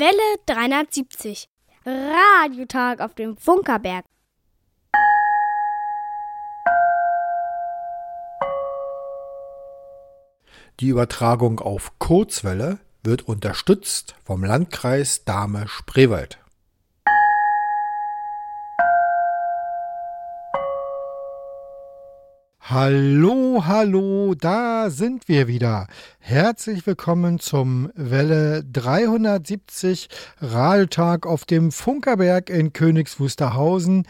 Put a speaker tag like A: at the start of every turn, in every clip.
A: Welle 370. Radiotag auf dem Funkerberg.
B: Die Übertragung auf Kurzwelle wird unterstützt vom Landkreis Dahme-Spreewald. Hallo, hallo, da sind wir wieder. Herzlich willkommen zum Welle 370 Radiotag auf dem Funkerberg in Königs Wusterhausen.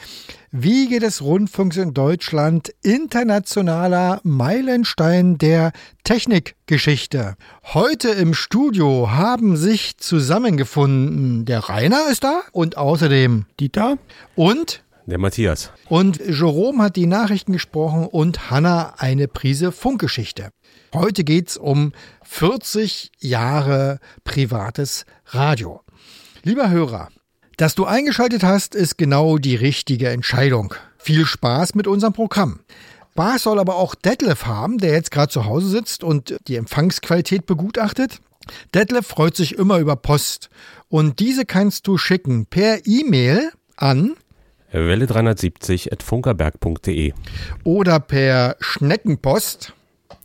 B: Wiege des Rundfunks in Deutschland, internationaler Meilenstein der Technikgeschichte. Heute im Studio haben sich zusammengefunden, der Rainer ist da und außerdem Dieter und
C: der Matthias.
B: Und Jerome hat die Nachrichten gesprochen und Hanna eine Prise Funkgeschichte. Heute geht's um 40 Jahre privates Radio. Lieber Hörer, dass du eingeschaltet hast, ist genau die richtige Entscheidung. Viel Spaß mit unserem Programm. Spaß soll aber auch Detlef haben, der jetzt gerade zu Hause sitzt und die Empfangsqualität begutachtet. Detlef freut sich immer über Post und diese kannst du schicken per E-Mail an
C: Welle 370 at funkerberg.de
B: oder per Schneckenpost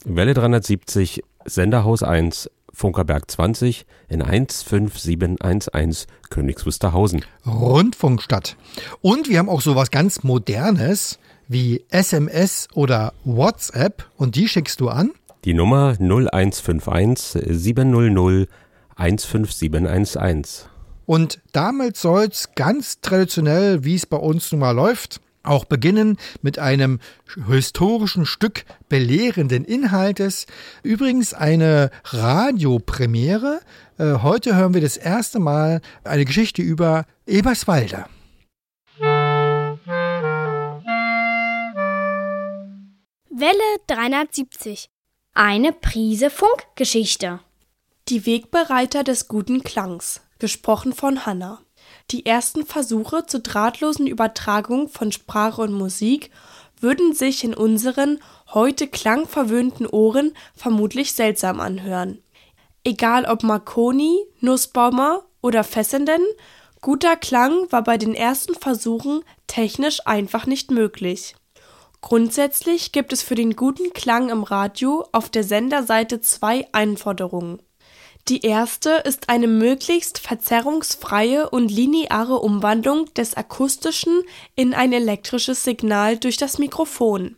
C: Welle 370 Senderhaus 1 Funkerberg 20 in 15711 Königs Wusterhausen.
B: Rundfunkstadt. Und wir haben auch sowas ganz Modernes wie SMS oder WhatsApp und die schickst du an?
C: Die Nummer 0151 700 15711.
B: Und damit soll's ganz traditionell, wie es bei uns nun mal läuft, auch beginnen mit einem historischen Stück belehrenden Inhaltes. Übrigens eine Radiopremiere. Äh, heute hören wir das erste Mal eine Geschichte über Eberswalde.
A: Welle 370. Eine Prise Funkgeschichte.
D: Die Wegbereiter des guten Klangs gesprochen von Hanna. Die ersten Versuche zur drahtlosen Übertragung von Sprache und Musik würden sich in unseren heute klangverwöhnten Ohren vermutlich seltsam anhören. Egal ob Marconi, Nussbaumer oder Fessenden, guter Klang war bei den ersten Versuchen technisch einfach nicht möglich. Grundsätzlich gibt es für den guten Klang im Radio auf der Senderseite zwei Einforderungen. Die erste ist eine möglichst verzerrungsfreie und lineare Umwandlung des akustischen in ein elektrisches Signal durch das Mikrofon.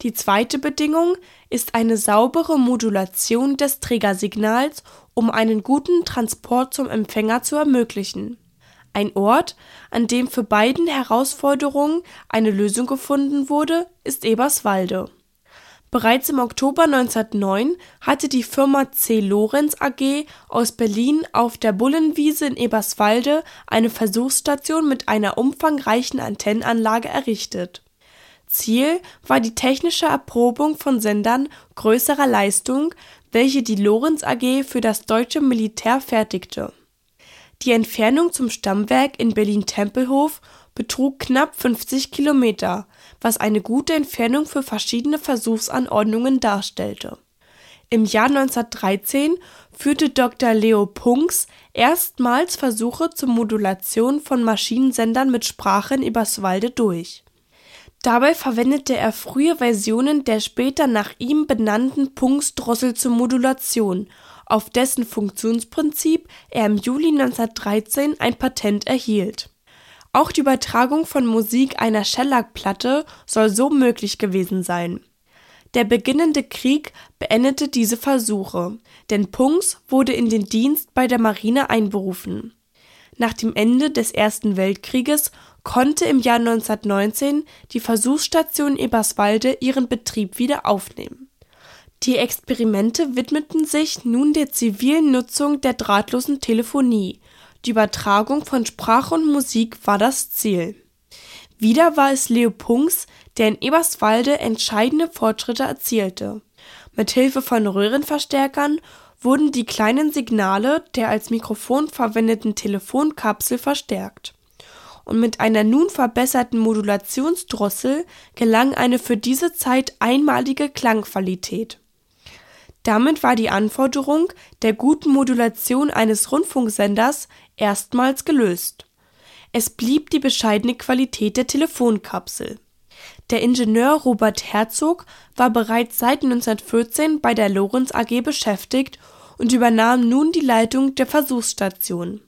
D: Die zweite Bedingung ist eine saubere Modulation des Trägersignals, um einen guten Transport zum Empfänger zu ermöglichen. Ein Ort, an dem für beiden Herausforderungen eine Lösung gefunden wurde, ist Eberswalde Bereits im Oktober 1909 hatte die Firma C. Lorenz AG aus Berlin auf der Bullenwiese in Eberswalde eine Versuchsstation mit einer umfangreichen Antennenanlage errichtet. Ziel war die technische Erprobung von Sendern größerer Leistung, welche die Lorenz AG für das deutsche Militär fertigte. Die Entfernung zum Stammwerk in Berlin-Tempelhof betrug knapp 50 Kilometer was eine gute Entfernung für verschiedene Versuchsanordnungen darstellte. Im Jahr 1913 führte Dr. Leo Punks erstmals Versuche zur Modulation von Maschinensendern mit Sprache in Eberswalde durch. Dabei verwendete er frühe Versionen der später nach ihm benannten Punks-Drossel zur Modulation, auf dessen Funktionsprinzip er im Juli 1913 ein Patent erhielt auch die Übertragung von Musik einer Schellackplatte soll so möglich gewesen sein. Der beginnende Krieg beendete diese Versuche, denn Punks wurde in den Dienst bei der Marine einberufen. Nach dem Ende des Ersten Weltkrieges konnte im Jahr 1919 die Versuchsstation Eberswalde ihren Betrieb wieder aufnehmen. Die Experimente widmeten sich nun der zivilen Nutzung der drahtlosen Telefonie die Übertragung von Sprache und Musik war das Ziel. Wieder war es Leo Punks, der in Eberswalde entscheidende Fortschritte erzielte. Mit Hilfe von Röhrenverstärkern wurden die kleinen Signale der als Mikrofon verwendeten Telefonkapsel verstärkt. Und mit einer nun verbesserten Modulationsdrossel gelang eine für diese Zeit einmalige Klangqualität. Damit war die Anforderung der guten Modulation eines Rundfunksenders erstmals gelöst. Es blieb die bescheidene Qualität der Telefonkapsel. Der Ingenieur Robert Herzog war bereits seit 1914 bei der Lorenz AG beschäftigt und übernahm nun die Leitung der Versuchsstation.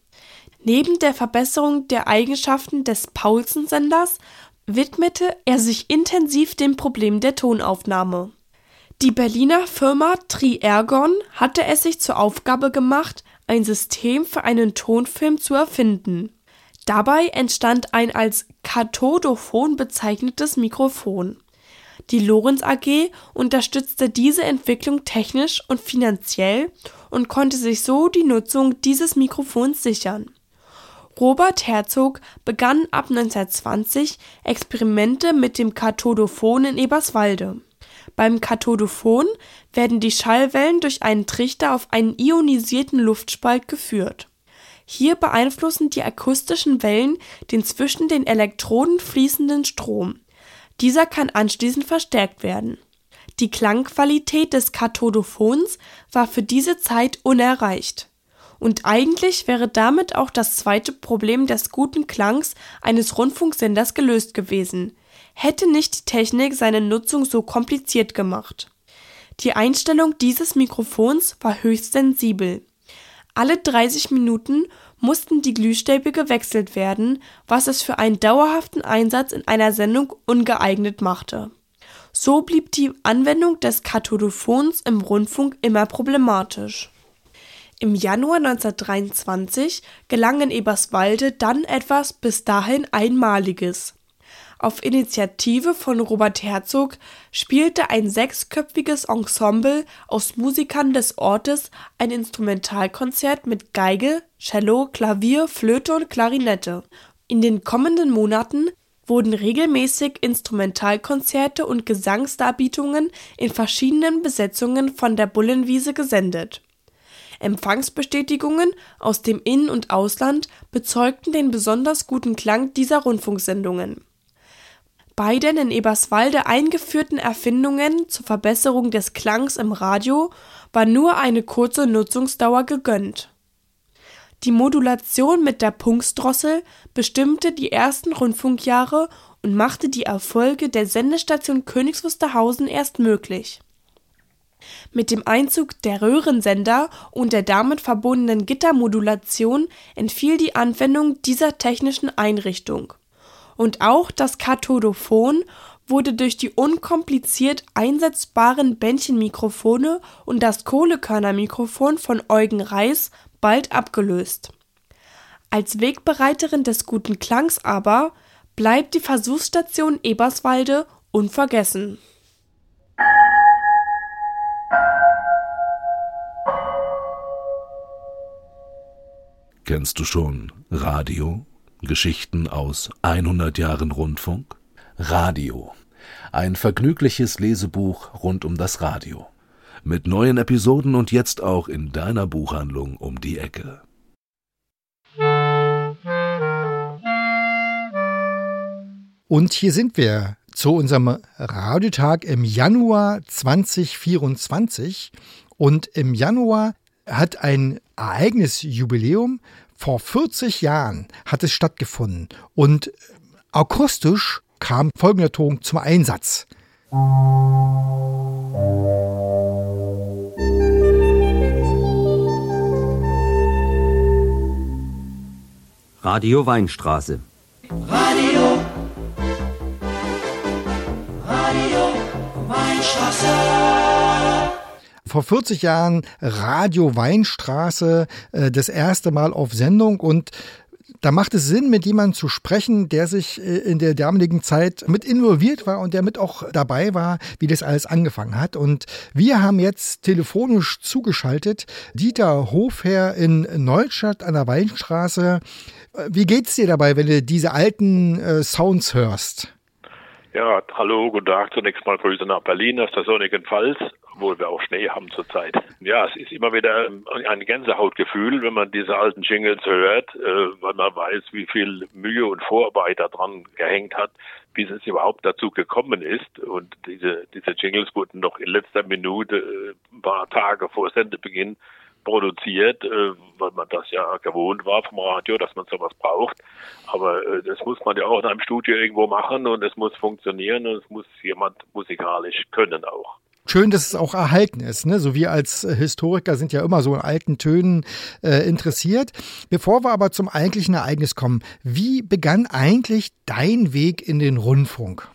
D: Neben der Verbesserung der Eigenschaften des Paulsen-Senders widmete er sich intensiv dem Problem der Tonaufnahme. Die Berliner Firma Tri-Ergon hatte es sich zur Aufgabe gemacht, ein System für einen Tonfilm zu erfinden. Dabei entstand ein als Kathodophon bezeichnetes Mikrofon. Die Lorenz AG unterstützte diese Entwicklung technisch und finanziell und konnte sich so die Nutzung dieses Mikrofons sichern. Robert Herzog begann ab 1920 Experimente mit dem Kathodophon in Eberswalde. Beim Kathodophon werden die Schallwellen durch einen Trichter auf einen ionisierten Luftspalt geführt hier beeinflussen die akustischen Wellen den zwischen den Elektroden fließenden Strom. Dieser kann anschließend verstärkt werden. Die Klangqualität des Kathodophons war für diese Zeit unerreicht. Und eigentlich wäre damit auch das zweite Problem des guten Klangs eines Rundfunksenders gelöst gewesen, hätte nicht die Technik seine Nutzung so kompliziert gemacht. Die Einstellung dieses Mikrofons war höchst sensibel alle 30 Minuten mussten die Glühstäbe gewechselt werden, was es für einen dauerhaften Einsatz in einer Sendung ungeeignet machte. So blieb die Anwendung des Kathodophons im Rundfunk immer problematisch. Im Januar 1923 gelang in Eberswalde dann etwas bis dahin Einmaliges auf Initiative von Robert Herzog spielte ein sechsköpfiges Ensemble aus Musikern des Ortes ein Instrumentalkonzert mit Geige, Cello, Klavier, Flöte und Klarinette. In den kommenden Monaten wurden regelmäßig Instrumentalkonzerte und Gesangsdarbietungen in verschiedenen Besetzungen von der Bullenwiese gesendet. Empfangsbestätigungen aus dem In- und Ausland bezeugten den besonders guten Klang dieser Rundfunksendungen bei den in Eberswalde eingeführten Erfindungen zur Verbesserung des Klangs im Radio war nur eine kurze Nutzungsdauer gegönnt. Die Modulation mit der Punksdrossel bestimmte die ersten Rundfunkjahre und machte die Erfolge der Sendestation Königs Wusterhausen erst möglich. Mit dem Einzug der Röhrensender und der damit verbundenen Gittermodulation entfiel die Anwendung dieser technischen Einrichtung und auch das Kathodophon wurde durch die unkompliziert einsetzbaren Bändchenmikrofone und das Kohlekörnermikrofon von Eugen Reis bald abgelöst. Als Wegbereiterin des guten Klangs aber bleibt die Versuchsstation Eberswalde unvergessen.
E: Kennst du schon Radio? Geschichten aus 100 Jahren Rundfunk? Radio. Ein vergnügliches Lesebuch rund um das Radio. Mit neuen Episoden und jetzt auch in deiner Buchhandlung um die Ecke.
B: Und hier sind wir zu unserem Radiotag im Januar 2024. Und im Januar hat ein Ereignis Jubiläum vor 40 Jahren hat es stattgefunden und akustisch kam folgender Ton zum Einsatz.
F: Radio Weinstraße.
G: Radio. Radio Weinstraße
B: vor 40 Jahren Radio Weinstraße äh, das erste Mal auf Sendung und da macht es Sinn, mit jemandem zu sprechen, der sich äh, in der damaligen Zeit mit involviert war und der mit auch dabei war, wie das alles angefangen hat. Und wir haben jetzt telefonisch zugeschaltet Dieter Hofherr in Neustadt an der Weinstraße. Wie geht's dir dabei, wenn du diese alten äh, Sounds hörst?
H: Ja, hallo, guten Tag. Zunächst mal Grüße nach Berlin aus der sonnigen Pfalz, obwohl wir auch Schnee haben zurzeit. Ja, es ist immer wieder ein Gänsehautgefühl, wenn man diese alten Jingles hört, äh, weil man weiß, wie viel Mühe und Vorarbeit da dran gehängt hat, bis es überhaupt dazu gekommen ist. Und diese, diese Jingles wurden noch in letzter Minute, äh, ein paar Tage vor Sendebeginn, produziert, äh, weil man das ja gewohnt war vom Radio, dass man sowas braucht. Aber äh, das muss man ja auch in einem Studio irgendwo machen und es muss funktionieren und es muss jemand musikalisch können auch.
B: Schön, dass es auch erhalten ist. Ne? So wir als Historiker sind ja immer so in alten Tönen äh, interessiert. Bevor wir aber zum eigentlichen Ereignis kommen, wie begann eigentlich dein Weg in den Rundfunk?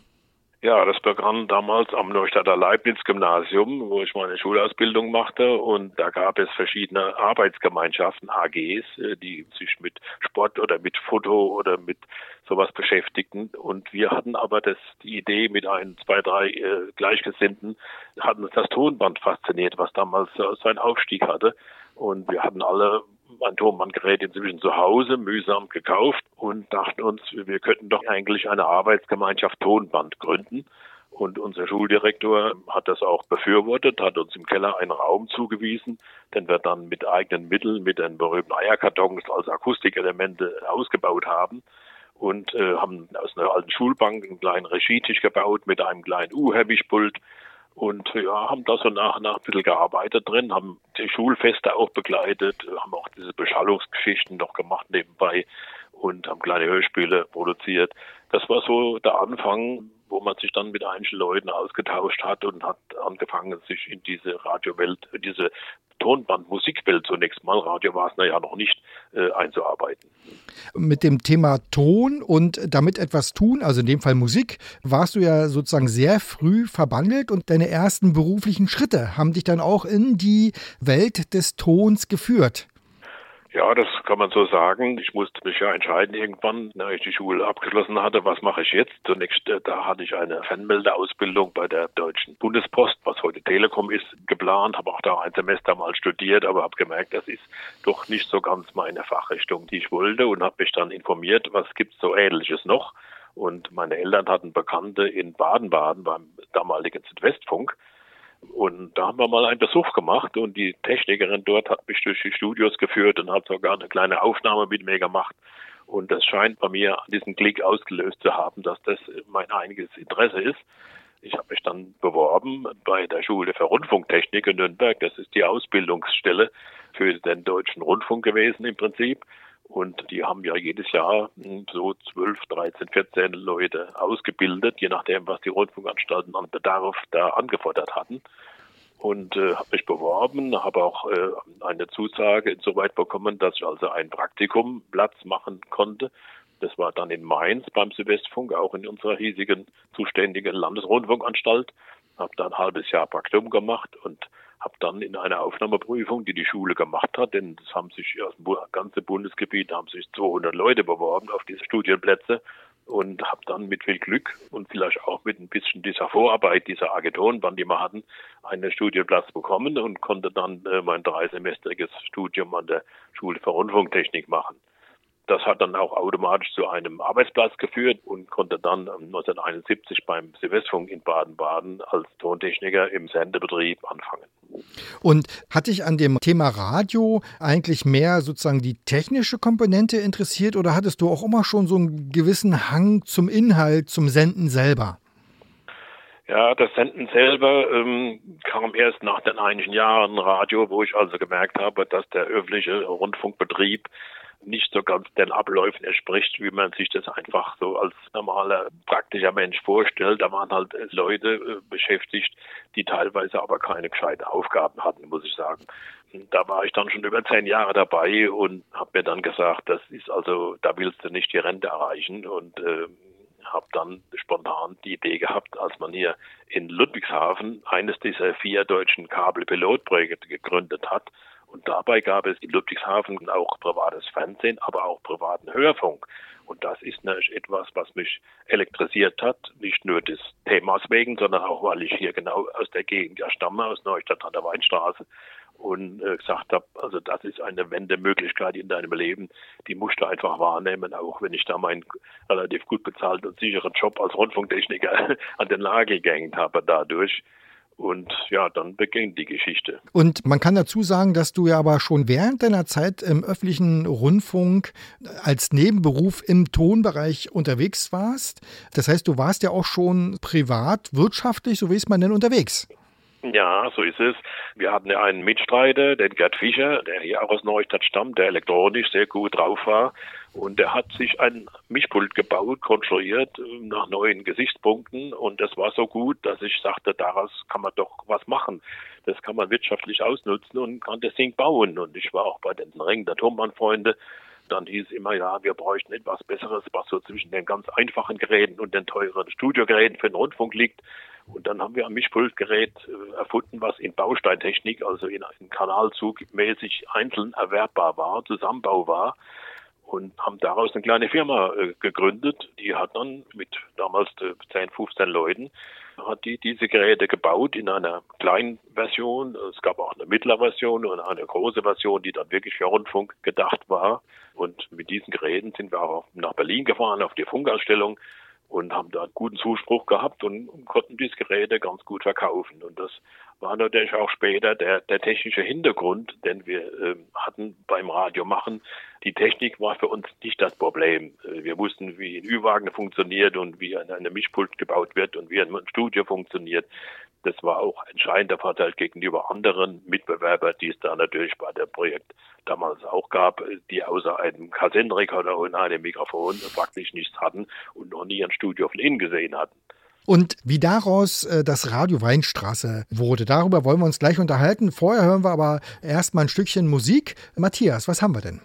H: Ja, das begann damals am Neustadter Leibniz-Gymnasium, wo ich meine Schulausbildung machte. Und da gab es verschiedene Arbeitsgemeinschaften, AGs, äh, die sich mit Sport oder mit Foto oder mit sowas beschäftigten. Und wir hatten aber das, die Idee mit ein, zwei, drei äh, Gleichgesinnten, hatten das Tonband fasziniert, was damals äh, seinen Aufstieg hatte. Und wir hatten alle ein Tonbandgerät inzwischen zu Hause mühsam gekauft und dachten uns, wir könnten doch eigentlich eine Arbeitsgemeinschaft Tonband gründen. Und unser Schuldirektor hat das auch befürwortet, hat uns im Keller einen Raum zugewiesen, den wir dann mit eigenen Mitteln, mit den berühmten Eierkartons als Akustikelemente ausgebaut haben und äh, haben aus einer alten Schulbank einen kleinen Regietisch gebaut mit einem kleinen U-Heavy-Pult und ja, haben da so nach und nach ein bisschen gearbeitet drin, haben die Schulfeste auch begleitet, haben auch diese Beschallungsgeschichten noch gemacht nebenbei und haben kleine Hörspiele produziert. Das war so der Anfang, wo man sich dann mit einzelnen Leuten ausgetauscht hat und hat angefangen, sich in diese Radiowelt, diese Tonbandmusikwelt zunächst mal, Radio war es ja noch nicht, äh, einzuarbeiten.
B: Mit dem Thema Ton und damit etwas tun, also in dem Fall Musik, warst du ja sozusagen sehr früh verbandelt und deine ersten beruflichen Schritte haben dich dann auch in die Welt des Tons geführt.
H: Ja, das kann man so sagen. Ich musste mich ja entscheiden irgendwann, nachdem ich die Schule abgeschlossen hatte, was mache ich jetzt? Zunächst, äh, da hatte ich eine Fernmeldeausbildung bei der Deutschen Bundespost, was heute Telekom ist, geplant, habe auch da ein Semester mal studiert, aber habe gemerkt, das ist doch nicht so ganz meine Fachrichtung, die ich wollte und habe mich dann informiert, was gibt's so Ähnliches noch. Und meine Eltern hatten Bekannte in Baden-Baden beim damaligen Südwestfunk und da haben wir mal einen Besuch gemacht und die Technikerin dort hat mich durch die Studios geführt und hat sogar eine kleine Aufnahme mit mir gemacht. Und das scheint bei mir diesen Klick ausgelöst zu haben, dass das mein einiges Interesse ist. Ich habe mich dann beworben bei der Schule für Rundfunktechnik in Nürnberg. Das ist die Ausbildungsstelle für den deutschen Rundfunk gewesen im Prinzip. Und die haben ja jedes Jahr so 12, 13, 14 Leute ausgebildet, je nachdem, was die Rundfunkanstalten an Bedarf da angefordert hatten. Und äh, habe mich beworben, habe auch äh, eine Zusage insoweit bekommen, dass ich also ein Praktikum Platz machen konnte. Das war dann in Mainz beim Südwestfunk, auch in unserer hiesigen zuständigen Landesrundfunkanstalt. Habe da ein halbes Jahr Praktikum gemacht und habe dann in einer Aufnahmeprüfung, die die Schule gemacht hat, denn es haben sich aus dem ganzen Bundesgebiet haben sich 200 Leute beworben auf diese Studienplätze und habe dann mit viel Glück und vielleicht auch mit ein bisschen dieser Vorarbeit dieser Agenturenbahn, die wir hatten, einen Studienplatz bekommen und konnte dann äh, mein dreisemestriges Studium an der Schule für Rundfunktechnik machen. Das hat dann auch automatisch zu einem Arbeitsplatz geführt und konnte dann 1971 beim Silvesterfunk in Baden-Baden als Tontechniker im Sendebetrieb anfangen.
B: Und hat dich an dem Thema Radio eigentlich mehr sozusagen die technische Komponente interessiert oder hattest du auch immer schon so einen gewissen Hang zum Inhalt, zum Senden selber?
H: Ja, das Senden selber ähm, kam erst nach den einigen Jahren Radio, wo ich also gemerkt habe, dass der öffentliche Rundfunkbetrieb nicht so ganz den Abläufen entspricht, wie man sich das einfach so als normaler praktischer Mensch vorstellt. Da waren halt Leute äh, beschäftigt, die teilweise aber keine gescheiten Aufgaben hatten, muss ich sagen. Da war ich dann schon über zehn Jahre dabei und habe mir dann gesagt, das ist also, da willst du nicht die Rente erreichen und äh, habe dann spontan die Idee gehabt, als man hier in Ludwigshafen eines dieser vier deutschen Kabelpilotprojekte gegründet hat, und dabei gab es in Ludwigshafen auch privates Fernsehen, aber auch privaten Hörfunk. Und das ist natürlich etwas, was mich elektrisiert hat, nicht nur des Themas wegen, sondern auch, weil ich hier genau aus der Gegend ja stamme, aus Neustadt an der Weinstraße und äh, gesagt habe, also das ist eine Wendemöglichkeit in deinem Leben, die musst du einfach wahrnehmen, auch wenn ich da meinen relativ gut bezahlten und sicheren Job als Rundfunktechniker an den Nagel gehängt habe dadurch. Und ja, dann beginnt die Geschichte.
B: Und man kann dazu sagen, dass du ja aber schon während deiner Zeit im öffentlichen Rundfunk als Nebenberuf im Tonbereich unterwegs warst. Das heißt, du warst ja auch schon privat, wirtschaftlich, so wie es man denn unterwegs.
H: Ja, so ist es. Wir hatten ja einen Mitstreiter, den Gerd Fischer, der hier auch aus Neustadt stammt, der elektronisch sehr gut drauf war. Und der hat sich ein Mischpult gebaut, konstruiert nach neuen Gesichtspunkten. Und das war so gut, dass ich sagte, daraus kann man doch was machen. Das kann man wirtschaftlich ausnutzen und kann das Ding bauen. Und ich war auch bei den Ringen der Turmbannfreunde. Dann hieß immer, ja, wir bräuchten etwas Besseres, was so zwischen den ganz einfachen Geräten und den teuren Studiogeräten für den Rundfunk liegt. Und dann haben wir ein Mischpultgerät äh, erfunden, was in Bausteintechnik, also in einem Kanalzug mäßig einzeln erwerbbar war, Zusammenbau war. Und haben daraus eine kleine Firma äh, gegründet. Die hat dann mit damals 10, 15 Leuten, hat die diese Geräte gebaut in einer kleinen Version. Es gab auch eine mittlere Version und eine große Version, die dann wirklich für Rundfunk gedacht war. Und mit diesen Geräten sind wir auch nach Berlin gefahren auf die Funkausstellung und haben da guten Zuspruch gehabt und konnten diese Geräte ganz gut verkaufen. Und das war natürlich auch später der, der technische Hintergrund, den wir äh, hatten beim Radio machen. Die Technik war für uns nicht das Problem. Äh, wir wussten, wie ein Ü-Wagen funktioniert und wie eine Mischpult gebaut wird und wie ein Studio funktioniert. Das war auch ein entscheidender Vorteil gegenüber anderen Mitbewerbern, die es da natürlich bei dem Projekt damals auch gab, die außer einem Kassettenrekorder und einem Mikrofon praktisch nichts hatten und noch nie ein Studio von innen gesehen hatten.
B: Und wie daraus äh, das Radio Weinstraße wurde, darüber wollen wir uns gleich unterhalten. Vorher hören wir aber erst mal ein Stückchen Musik. Matthias, was haben wir denn?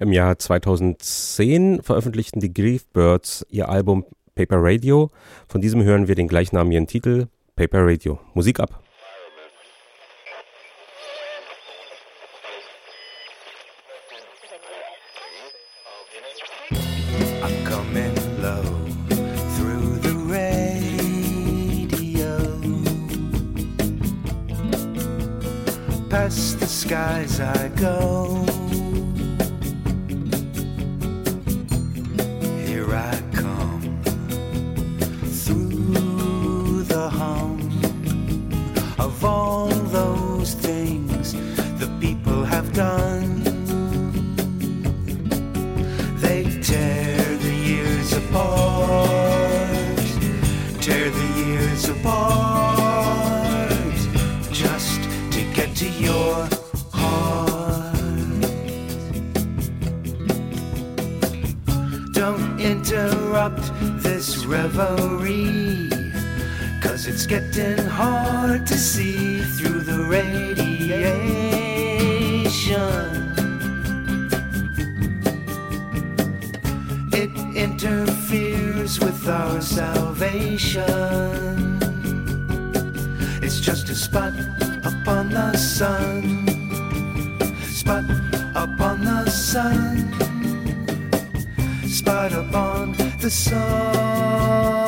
C: Im Jahr 2010 veröffentlichten die Griefbirds ihr Album Paper Radio. Von diesem hören wir den gleichnamigen Titel Paper Radio. Musik ab.
I: Past the skies I go. Those things the people have done. They tear the years apart, tear the years apart, just to get to your heart. Don't interrupt this reverie. It's getting hard to see through the radiation. It interferes with our salvation. It's just a spot upon the sun. Spot upon the sun. Spot upon the sun.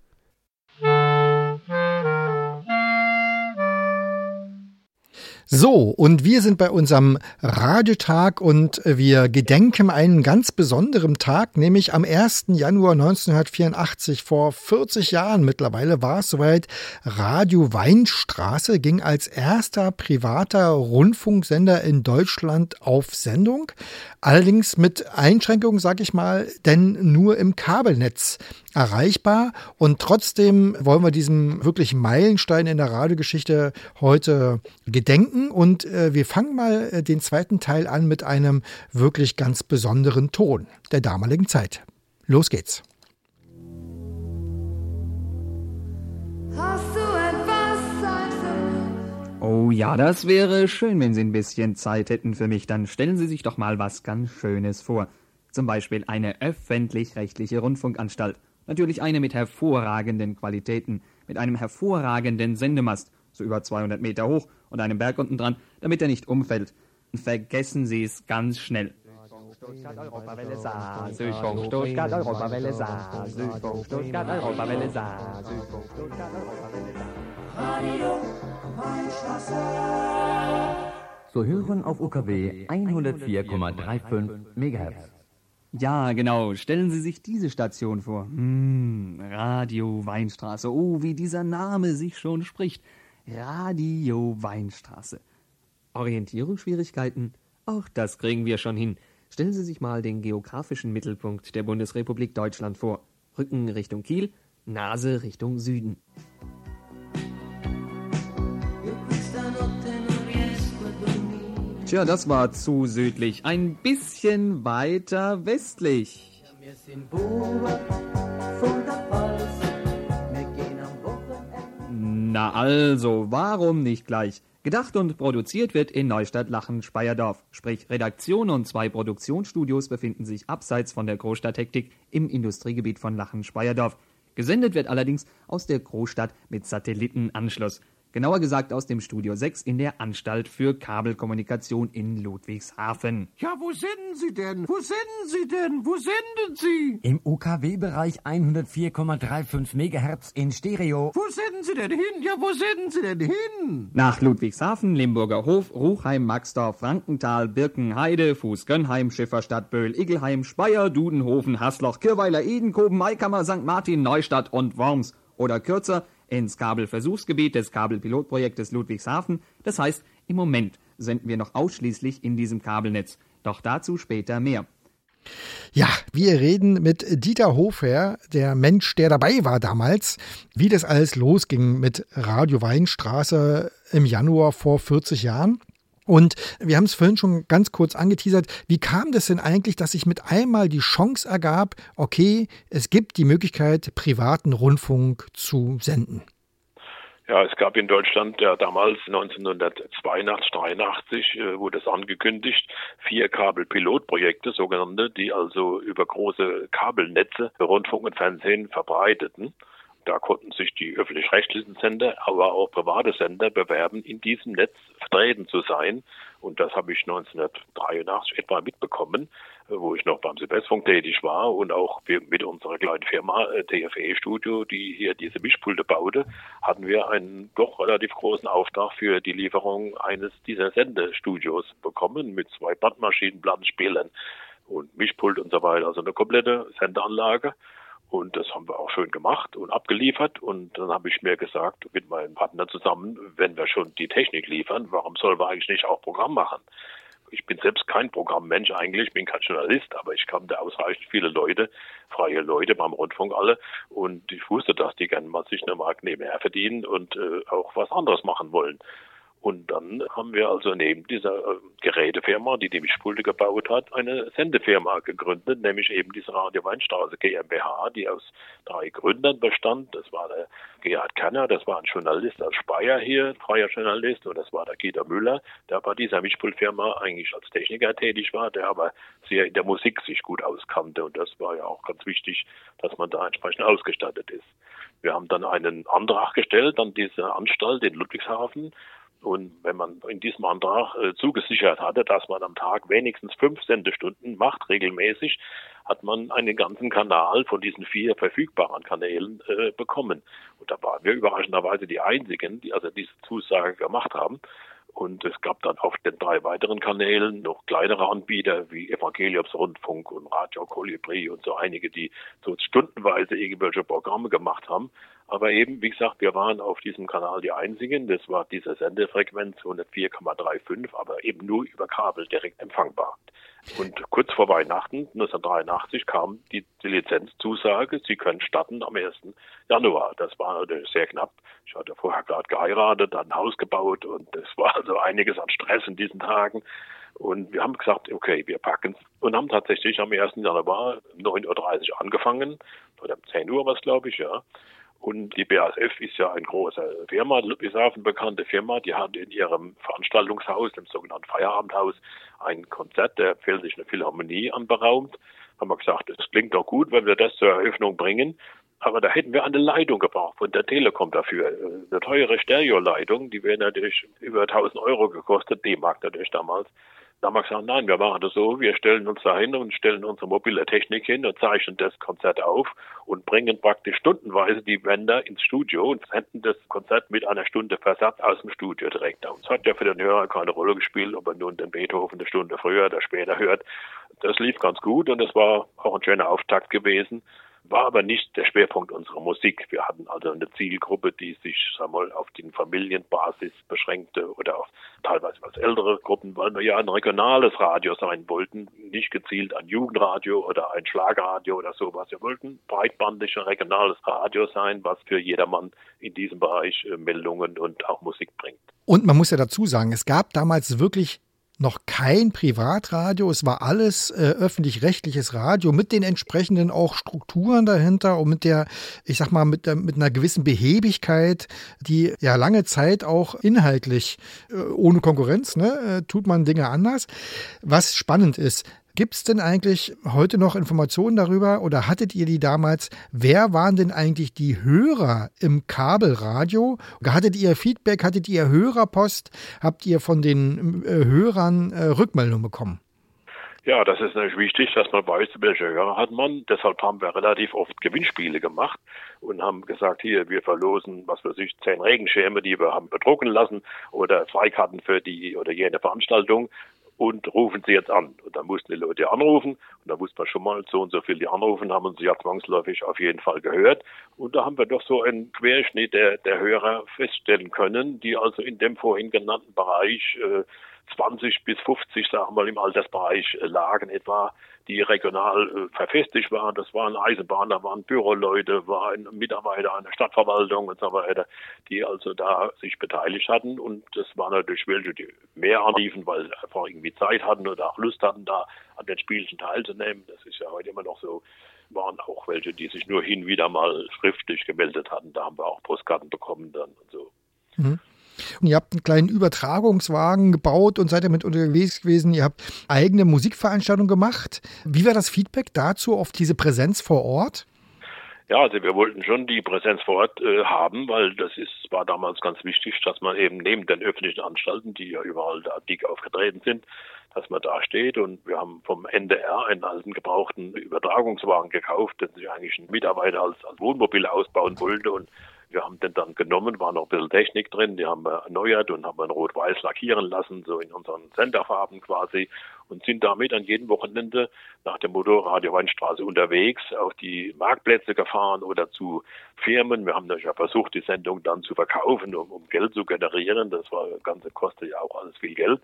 B: So, und wir sind bei unserem Radiotag und wir gedenken einen ganz besonderen Tag, nämlich am 1. Januar 1984, vor 40 Jahren mittlerweile war es soweit. Radio Weinstraße ging als erster privater Rundfunksender in Deutschland auf Sendung. Allerdings mit Einschränkungen, sag ich mal, denn nur im Kabelnetz erreichbar. Und trotzdem wollen wir diesem wirklich Meilenstein in der Radiogeschichte heute gedenken. Und äh, wir fangen mal äh, den zweiten Teil an mit einem wirklich ganz besonderen Ton der damaligen Zeit. Los geht's.
J: Hast du etwas Zeit für mich?
K: Oh ja, das wäre schön, wenn Sie ein bisschen Zeit hätten für mich. Dann stellen Sie sich doch mal was ganz Schönes vor. Zum Beispiel eine öffentlich-rechtliche Rundfunkanstalt. Natürlich eine mit hervorragenden Qualitäten, mit einem hervorragenden Sendemast, so über 200 Meter hoch und einem Berg unten dran, damit er nicht umfällt. Vergessen Sie es ganz schnell. Stuttgart Europawelle Saar, Südfunk, Stuttgart Europawelle Saar, Südfunk, Stuttgart Europawelle Saar, Südfunk, Stuttgart Europawelle Saar.
G: Radio Weinstraße.
F: Zu hören auf UKW 104,35 MHz.
K: Ja, genau. Stellen Sie sich diese Station vor. Hm, Radio Weinstraße. Oh, wie dieser Name sich schon spricht. Radio Weinstraße. Orientierungsschwierigkeiten? Auch das kriegen wir schon hin. Stellen Sie sich mal den geografischen Mittelpunkt der Bundesrepublik Deutschland vor. Rücken Richtung Kiel, Nase Richtung Süden. Tja, das war zu südlich. Ein bisschen weiter westlich.
G: Wir sind Buben von der
K: Na also, warum nicht gleich? Gedacht und produziert wird in Neustadt-Lachen-Speyerdorf. Sprich, Redaktion und zwei Produktionsstudios befinden sich abseits von der Großstadthektik im Industriegebiet von Lachen-Speyerdorf. Gesendet wird allerdings aus der Großstadt mit Satellitenanschluss. Genauer gesagt aus dem Studio 6 in der Anstalt für Kabelkommunikation in Ludwigshafen.
L: Ja, wo senden Sie denn? Wo senden Sie denn? Wo senden Sie?
M: Im UKW-Bereich 104,35 MHz in Stereo.
L: Wo senden Sie denn hin? Ja, wo senden Sie denn hin?
K: Nach Ludwigshafen, Limburger Hof, Ruchheim, Maxdorf, Frankenthal, Birkenheide, Fuß-Gönnheim, Schifferstadt, Böhl, Igelheim, Speyer, Dudenhofen, Hasloch, Kirweiler, Edenkoben, Maikammer, St. Martin, Neustadt und Worms. Oder kürzer ins Kabelversuchsgebiet des Kabelpilotprojektes Ludwigshafen. Das heißt, im Moment senden wir noch ausschließlich in diesem Kabelnetz. Doch dazu später mehr.
B: Ja, wir reden mit Dieter Hofer, der Mensch, der dabei war damals, wie das alles losging mit Radio Weinstraße im Januar vor 40 Jahren. Und wir haben es vorhin schon ganz kurz angeteasert. Wie kam das denn eigentlich, dass sich mit einmal die Chance ergab, okay, es gibt die Möglichkeit, privaten Rundfunk zu senden?
H: Ja, es gab in Deutschland ja damals 1982, 83 äh, wurde es angekündigt, vier Kabelpilotprojekte, sogenannte, die also über große Kabelnetze Rundfunk und Fernsehen verbreiteten. Da konnten sich die öffentlich-rechtlichen Sender, aber auch private Sender bewerben, in diesem Netz vertreten zu sein. Und das habe ich 1983 etwa mitbekommen, wo ich noch beim Südwestfunk tätig war und auch mit unserer kleinen Firma äh, TFE Studio, die hier diese Mischpulte baute, hatten wir einen doch relativ großen Auftrag für die Lieferung eines dieser Sendestudios bekommen mit zwei Bandmaschinen, Plattenspielern und Mischpult und so weiter. Also eine komplette Sendeanlage. Und das haben wir auch schön gemacht und abgeliefert. Und dann habe ich mir gesagt, mit meinem Partner zusammen, wenn wir schon die Technik liefern, warum sollen wir eigentlich nicht auch Programm machen? Ich bin selbst kein Programmmensch eigentlich, ich bin kein Journalist, aber ich kannte ausreichend viele Leute, freie Leute beim Rundfunk alle. Und ich wusste, dass die gerne mal sich eine Mark nebenher verdienen und äh, auch was anderes machen wollen. Und dann haben wir also neben dieser äh, Gerätefirma, die die Mischpulte gebaut hat, eine Sendefirma gegründet, nämlich eben diese Radio Weinstraße GmbH, die aus drei Gründern bestand. Das war der Gerhard Kanner, das war ein Journalist aus Speyer hier, freier Journalist, und das war der Guido Müller, der bei dieser Mischpultfirma eigentlich als Techniker tätig war, der aber sehr in der Musik sich gut auskannte. Und das war ja auch ganz wichtig, dass man da entsprechend ausgestattet ist. Wir haben dann einen Antrag gestellt an diese Anstalt in Ludwigshafen, und wenn man in diesem Antrag äh, zugesichert hatte, dass man am Tag wenigstens fünf Sendestunden macht, regelmäßig, hat man einen ganzen Kanal von diesen vier verfügbaren Kanälen äh, bekommen. Und da waren wir überraschenderweise die einzigen, die also diese Zusage gemacht haben. Und es gab dann auf den drei weiteren Kanälen noch kleinere Anbieter wie Evangeliumsrundfunk und Radio Kolibri und so einige, die so stundenweise irgendwelche Programme gemacht haben. Aber eben, wie gesagt, wir waren auf diesem Kanal die einzigen. Das war diese Sendefrequenz 104,35, aber eben nur über Kabel direkt empfangbar. Und kurz vor Weihnachten 1983 kam die, die Lizenzzusage, Sie können starten am 1. Januar. Das war natürlich sehr knapp. Ich hatte vorher gerade geheiratet, dann ein Haus gebaut und es war also einiges an Stress in diesen Tagen. Und wir haben gesagt, okay, wir packen und haben tatsächlich am 1. Januar 9.30 Uhr angefangen, oder 10 Uhr was glaube ich, ja. Und die BASF ist ja eine große Firma, Ludwigshafen bekannte Firma, die hat in ihrem Veranstaltungshaus, dem sogenannten Feierabendhaus, ein Konzert der Pfälzischen Philharmonie anberaumt. Haben wir gesagt, es klingt doch gut, wenn wir das zur Eröffnung bringen. Aber da hätten wir eine Leitung gebraucht von der Telekom dafür. Eine teure Stereoleitung, die wäre natürlich über 1000 Euro gekostet, D-Mark natürlich damals. Da haben wir gesagt, nein, wir machen das so, wir stellen uns da hin und stellen unsere mobile Technik hin und zeichnen das Konzert auf und bringen praktisch stundenweise die Wender ins Studio und senden das Konzert mit einer Stunde Versatz aus dem Studio direkt aus. Es hat ja für den Hörer keine Rolle gespielt, ob er nun den Beethoven eine Stunde früher oder später hört. Das lief ganz gut und es war auch ein schöner Auftakt gewesen war aber nicht der Schwerpunkt unserer Musik. Wir hatten also eine Zielgruppe, die sich sagen wir mal, auf den Familienbasis beschränkte oder auch teilweise was ältere Gruppen, weil wir ja ein regionales Radio sein wollten, nicht gezielt ein Jugendradio oder ein Schlagerradio oder sowas. Wir wollten breitbandig ein regionales Radio sein, was für jedermann in diesem Bereich äh, Meldungen und auch Musik bringt.
B: Und man muss ja dazu sagen, es gab damals wirklich noch kein Privatradio, es war alles äh, öffentlich-rechtliches Radio mit den entsprechenden auch Strukturen dahinter und mit der, ich sag mal, mit, mit einer gewissen Behebigkeit, die ja lange Zeit auch inhaltlich äh, ohne Konkurrenz, ne, äh, tut man Dinge anders. Was spannend ist, Gibt es denn eigentlich heute noch Informationen darüber oder hattet ihr die damals? Wer waren denn eigentlich die Hörer im Kabelradio? Hattet ihr Feedback? Hattet ihr Hörerpost? Habt ihr von den äh, Hörern äh, Rückmeldungen bekommen?
H: Ja, das ist natürlich wichtig, dass man weiß, welche Hörer hat man. Deshalb haben wir relativ oft Gewinnspiele gemacht und haben gesagt, hier, wir verlosen, was weiß ich, zehn Regenschirme, die wir haben bedrucken lassen oder Freikarten für die oder jene Veranstaltung und rufen Sie jetzt an. Und dann mussten die Leute anrufen und da wusste man schon mal, so und so viel die anrufen, haben uns ja zwangsläufig auf jeden Fall gehört. Und da haben wir doch so einen Querschnitt der, der Hörer feststellen können, die also in dem vorhin genannten Bereich äh, 20 bis 50, sagen wir mal, im Altersbereich äh, lagen etwa, die regional äh, verfestigt waren. Das waren Eisenbahner, waren Büroleute, waren Mitarbeiter einer Stadtverwaltung und so weiter, die also da sich beteiligt hatten. Und das waren natürlich welche, die mehr anriefen, weil sie einfach irgendwie Zeit hatten oder auch Lust hatten, da an den Spielchen teilzunehmen. Das ist ja heute immer noch so waren auch welche, die sich nur hin wieder mal schriftlich gemeldet hatten. Da haben wir auch Postkarten bekommen dann und so.
B: Mhm. Und ihr habt einen kleinen Übertragungswagen gebaut und seid damit unterwegs gewesen. Ihr habt eigene Musikveranstaltungen gemacht. Wie war das Feedback dazu auf diese Präsenz vor Ort?
H: Ja, also wir wollten schon die Präsenz vor Ort äh, haben, weil das ist, war damals ganz wichtig, dass man eben neben den öffentlichen Anstalten, die ja überall da dick aufgetreten sind, dass man da steht. Und wir haben vom NDR einen alten gebrauchten Übertragungswagen gekauft, den sich eigentlich ein Mitarbeiter als, als Wohnmobil ausbauen wollte. Und wir haben den dann genommen, war noch ein bisschen Technik drin, die haben wir erneuert und haben wir in rot-weiß lackieren lassen, so in unseren Senderfarben quasi und sind damit an jedem Wochenende nach dem Motto Radio Weinstraße unterwegs auf die Marktplätze gefahren oder zu Firmen. Wir haben natürlich ja versucht, die Sendung dann zu verkaufen, um, um Geld zu generieren. Das war das Ganze kostet ja auch alles viel Geld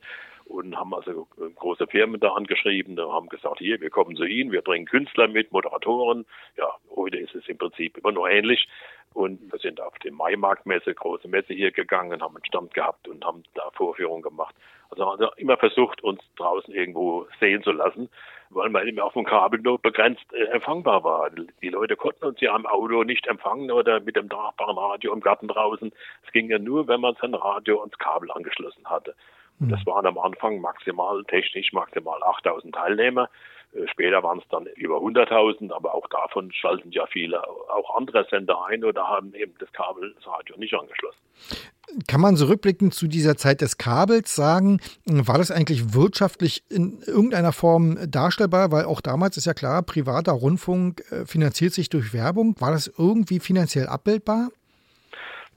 H: und haben also große Firmen da angeschrieben haben gesagt, hier, wir kommen zu Ihnen, wir bringen Künstler mit, Moderatoren. Ja, heute ist es im Prinzip immer noch ähnlich. Und wir sind auf die Maimarktmesse, große Messe hier gegangen, haben einen Stand gehabt und haben da Vorführungen gemacht. Also haben wir immer versucht, uns draußen irgendwo sehen zu lassen, weil man immer auf dem Kabel nur begrenzt äh, empfangbar war. Die Leute konnten uns ja am Auto nicht empfangen oder mit dem tragbaren Radio im Garten draußen. Es ging ja nur, wenn man sein Radio ans Kabel angeschlossen hatte. Und das waren am Anfang maximal, technisch maximal 8000 Teilnehmer. Später waren es dann über 100.000, aber auch davon schalten ja viele auch andere Sender ein oder haben eben das Kabel, das Radio nicht angeschlossen.
B: Kann man so rückblickend zu dieser Zeit des Kabels sagen, war das eigentlich wirtschaftlich in irgendeiner Form darstellbar? Weil auch damals ist ja klar, privater Rundfunk äh, finanziert sich durch Werbung. War das irgendwie finanziell abbildbar?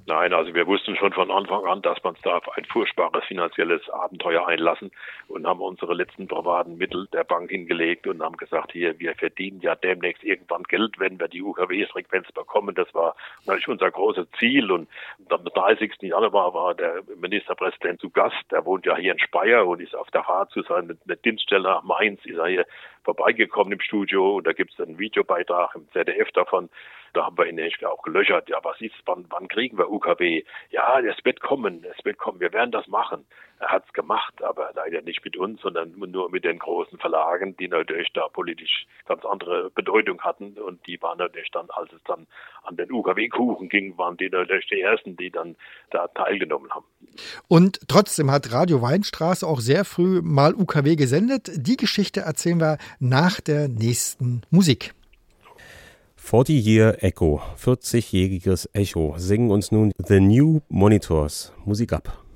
H: Nein, also wir wussten schon von Anfang an, dass man es da auf ein furchtbares finanzielles Abenteuer einlassen und haben unsere letzten privaten Mittel der Bank hingelegt und haben gesagt, hier, wir verdienen ja demnächst irgendwann Geld, wenn wir die UKW-Frequenz bekommen. Das war natürlich unser großes Ziel und am 30. Januar war der Ministerpräsident zu Gast. Der wohnt ja hier in Speyer und ist auf der Fahrt zu seiner Dienststelle nach Mainz, ist er hier vorbeigekommen im Studio und da gibt es einen Videobeitrag im ZDF davon. Da haben wir ihn nämlich auch gelöchert. Ja, was ist, wann, wann kriegen wir UKW? Ja, es wird kommen, es wird kommen, wir werden das machen. Er hat es gemacht, aber leider nicht mit uns, sondern nur mit den großen Verlagen, die natürlich da politisch ganz andere Bedeutung hatten. Und die waren natürlich dann, als es dann an den UKW-Kuchen ging, waren die natürlich die Ersten, die dann da teilgenommen haben.
B: Und trotzdem hat Radio Weinstraße auch sehr früh mal UKW gesendet. Die Geschichte erzählen wir nach der nächsten Musik.
J: 40 Year Echo, 40-jähriges Echo, singen uns nun The New Monitors. Musik ab.